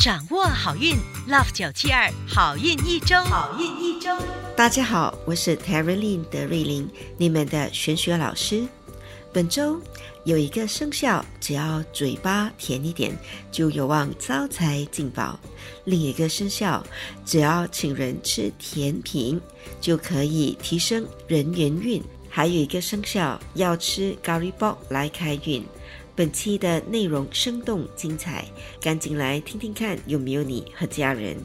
掌握好运，Love 九七二好运一周，好运一周。大家好，我是 Terry Lin 德瑞琳，你们的玄学老师。本周有一个生肖，只要嘴巴甜一点，就有望招财进宝；另一个生肖，只要请人吃甜品，就可以提升人缘运；还有一个生肖要吃咖喱包来开运。本期的内容生动精彩，赶紧来听听看有没有你和家人。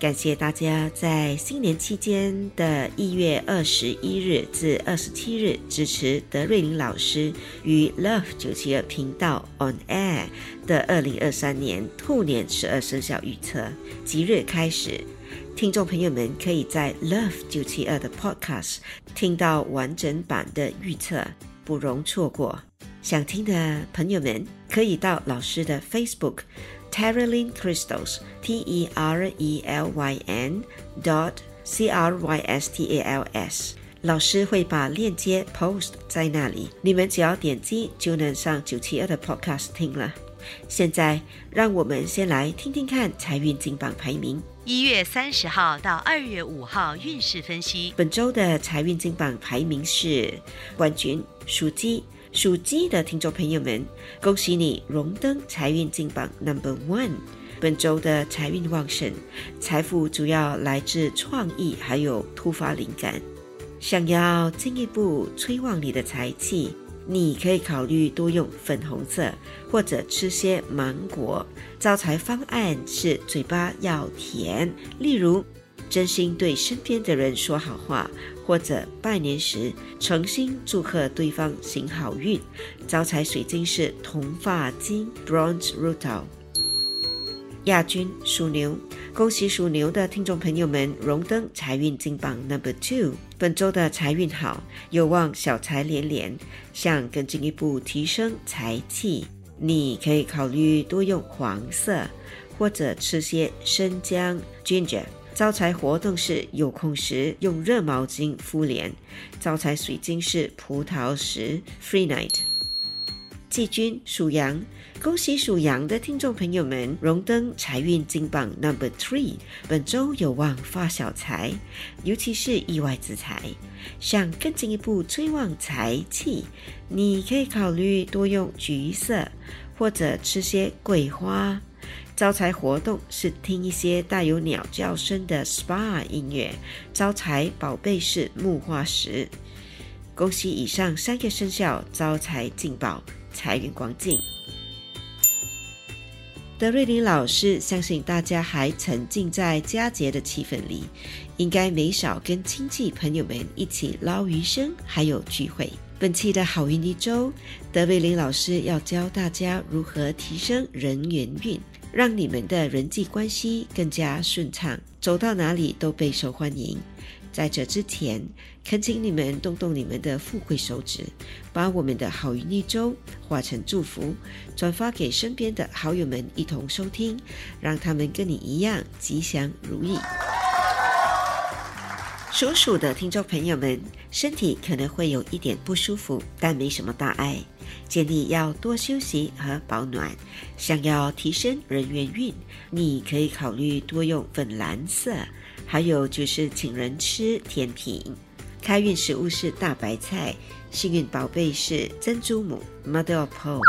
感谢大家在新年期间的一月二十一日至二十七日支持德瑞琳老师与 Love 九七二频道 On Air 的二零二三年兔年十二生肖预测。即日开始，听众朋友们可以在 Love 九七二的 Podcast 听到完整版的预测，不容错过。想听的朋友们可以到老师的 Facebook Terrylyn Crystals T E R E L Y N dot C R Y S T A L S，老师会把链接 post 在那里，你们只要点击就能上九七二的 Podcast 听了。现在让我们先来听听看财运金榜排名。一月三十号到二月五号运势分析，本周的财运金榜排名是冠军属鸡。属鸡的听众朋友们，恭喜你荣登财运金榜 Number One。本周的财运旺盛，财富主要来自创意还有突发灵感。想要进一步催旺你的财气，你可以考虑多用粉红色，或者吃些芒果。招财方案是嘴巴要甜，例如。真心对身边的人说好话，或者拜年时诚心祝贺对方行好运。招财水晶是铜发晶 （Bronze Rutil）。亚军属牛，恭喜属牛的听众朋友们荣登财运金榜 Number Two。本周的财运好，有望小财连连。想更进一步提升财气，你可以考虑多用黄色，或者吃些生姜 （Ginger）。招财活动是有空时用热毛巾敷脸。招财水晶是葡萄石 （Free Night）。季军属羊，恭喜属羊的听众朋友们荣登财运金榜 Number Three。本周有望发小财，尤其是意外之财。想更进一步催旺财气，你可以考虑多用橘色，或者吃些桂花。招财活动是听一些带有鸟叫声的 SPA 音乐。招财宝贝是木化石。恭喜以上三个生肖招财进宝，财源广进。德瑞琳老师相信大家还沉浸在佳节的气氛里，应该没少跟亲戚朋友们一起捞鱼生，还有聚会。本期的好运一周，德瑞琳老师要教大家如何提升人缘运。让你们的人际关系更加顺畅，走到哪里都备受欢迎。在这之前，恳请你们动动你们的富贵手指，把我们的好运一周化成祝福，转发给身边的好友们一同收听，让他们跟你一样吉祥如意。属鼠的听众朋友们，身体可能会有一点不舒服，但没什么大碍。建议要多休息和保暖。想要提升人缘运，你可以考虑多用粉蓝色。还有就是请人吃甜品。开运食物是大白菜，幸运宝贝是珍珠母 ma dropo。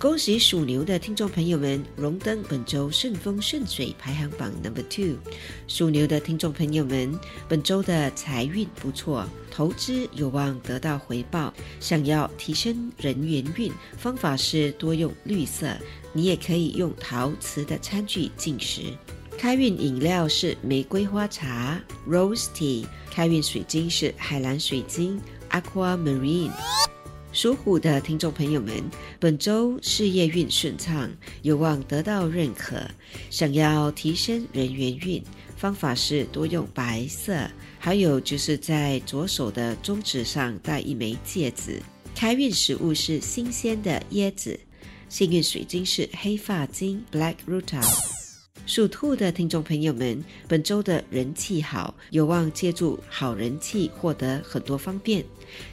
恭喜属牛的听众朋友们荣登本周顺风顺水排行榜 Number Two。属牛的听众朋友们，本周的财运不错，投资有望得到回报。想要提升人缘运，方法是多用绿色，你也可以用陶瓷的餐具进食。开运饮料是玫瑰花茶 （Rose Tea）。开运水晶是海蓝水晶 （Aquamarine）。属虎的听众朋友们，本周事业运顺畅，有望得到认可。想要提升人缘运，方法是多用白色，还有就是在左手的中指上戴一枚戒指。开运食物是新鲜的椰子，幸运水晶是黑发晶 （Black Ruta）。属兔的听众朋友们，本周的人气好，有望借助好人气获得很多方便。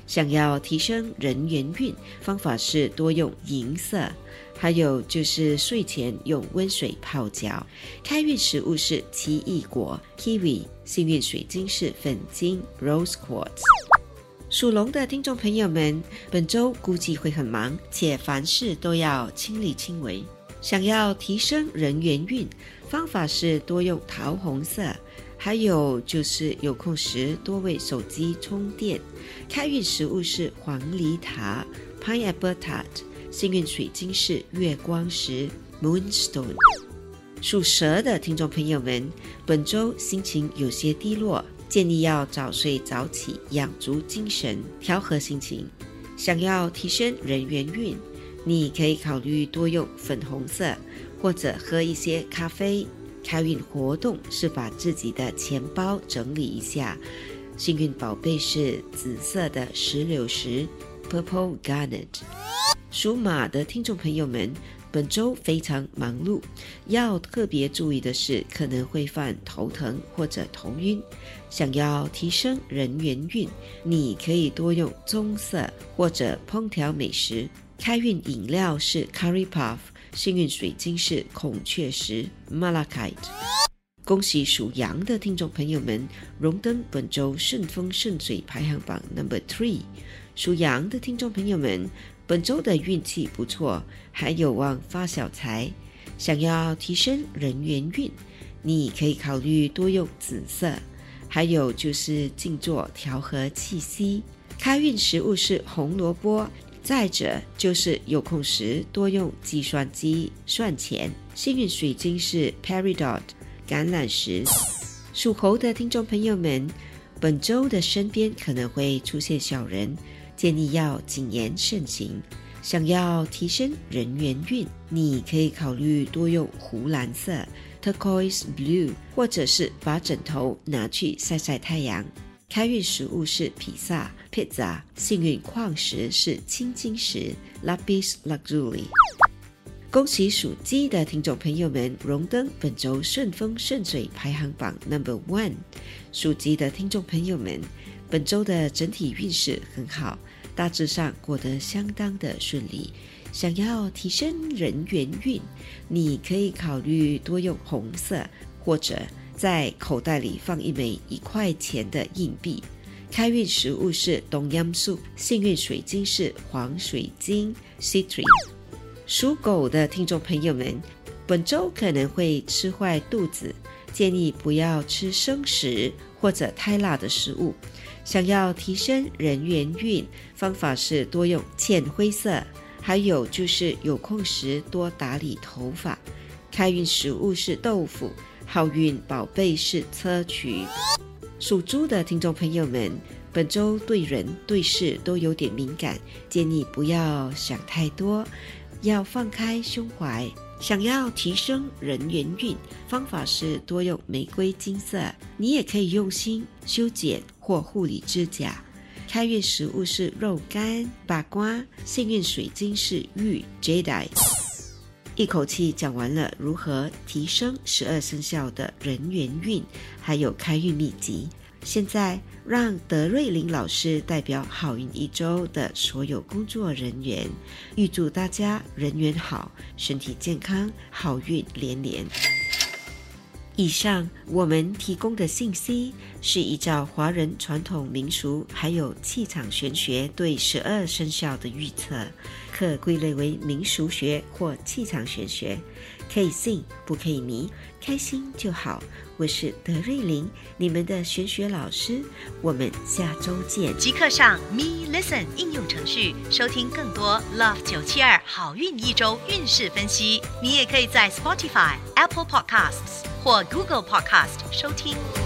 想要提升人缘运，方法是多用银色，还有就是睡前用温水泡脚。开运食物是奇异果 （kiwi），幸运水晶是粉晶 （rose quartz）。属龙的听众朋友们，本周估计会很忙，且凡事都要亲力亲为。想要提升人缘运，方法是多用桃红色，还有就是有空时多为手机充电。开运食物是黄梨塔 （Pineapple Tart），幸运水晶是月光石 （Moonstone）。属蛇的听众朋友们，本周心情有些低落，建议要早睡早起，养足精神，调和心情。想要提升人缘运。你可以考虑多用粉红色，或者喝一些咖啡。开运活动是把自己的钱包整理一下。幸运宝贝是紫色的石榴石 （Purple Garnet）。属马的听众朋友们，本周非常忙碌，要特别注意的是可能会犯头疼或者头晕。想要提升人缘运，你可以多用棕色或者烹调美食。开运饮料是 Curry Puff，幸运水晶是孔雀石 Malachite。恭喜属羊的听众朋友们荣登本周顺风顺水排行榜 Number Three。属羊的听众朋友们，本周的运气不错，还有望发小财。想要提升人缘运，你可以考虑多用紫色，还有就是静坐调和气息。开运食物是红萝卜。再者就是有空时多用计算机算钱。幸运水晶是 Peridot 橄榄石。属猴的听众朋友们，本周的身边可能会出现小人，建议要谨言慎行。想要提升人缘运，你可以考虑多用湖蓝色 Turquoise Blue，或者是把枕头拿去晒晒太阳。开运食物是披萨 （pizza），幸运矿石是青金石 （lapis lazuli）。恭喜属鸡的听众朋友们荣登本周顺风顺水排行榜 Number One。属鸡的听众朋友们，本周的整体运势很好，大致上过得相当的顺利。想要提升人缘运，你可以考虑多用红色或者。在口袋里放一枚一块钱的硬币。开运食物是东阳素，幸运水晶是黄水晶 （Citrine）。属狗的听众朋友们，本周可能会吃坏肚子，建议不要吃生食或者太辣的食物。想要提升人缘运，方法是多用浅灰色，还有就是有空时多打理头发。开运食物是豆腐。好运宝贝是砗磲。属猪的听众朋友们，本周对人对事都有点敏感，建议不要想太多，要放开胸怀。想要提升人缘运，方法是多用玫瑰金色。你也可以用心修剪或护理指甲。开运食物是肉干、八瓜，幸运水晶是玉 Jade。一口气讲完了如何提升十二生肖的人缘运，还有开运秘籍。现在让德瑞琳老师代表好运一周的所有工作人员，预祝大家人缘好，身体健康，好运连连。以上我们提供的信息是依照华人传统民俗还有气场玄学对十二生肖的预测，可归类为民俗学或气场玄学，可以信不可以迷，开心就好。我是德瑞琳，你们的玄学老师，我们下周见。即刻上 Me Listen 应用程序收听更多 Love 九七二好运一周运势分析。你也可以在 Spotify、Apple Podcasts。或 Google Podcast 收听。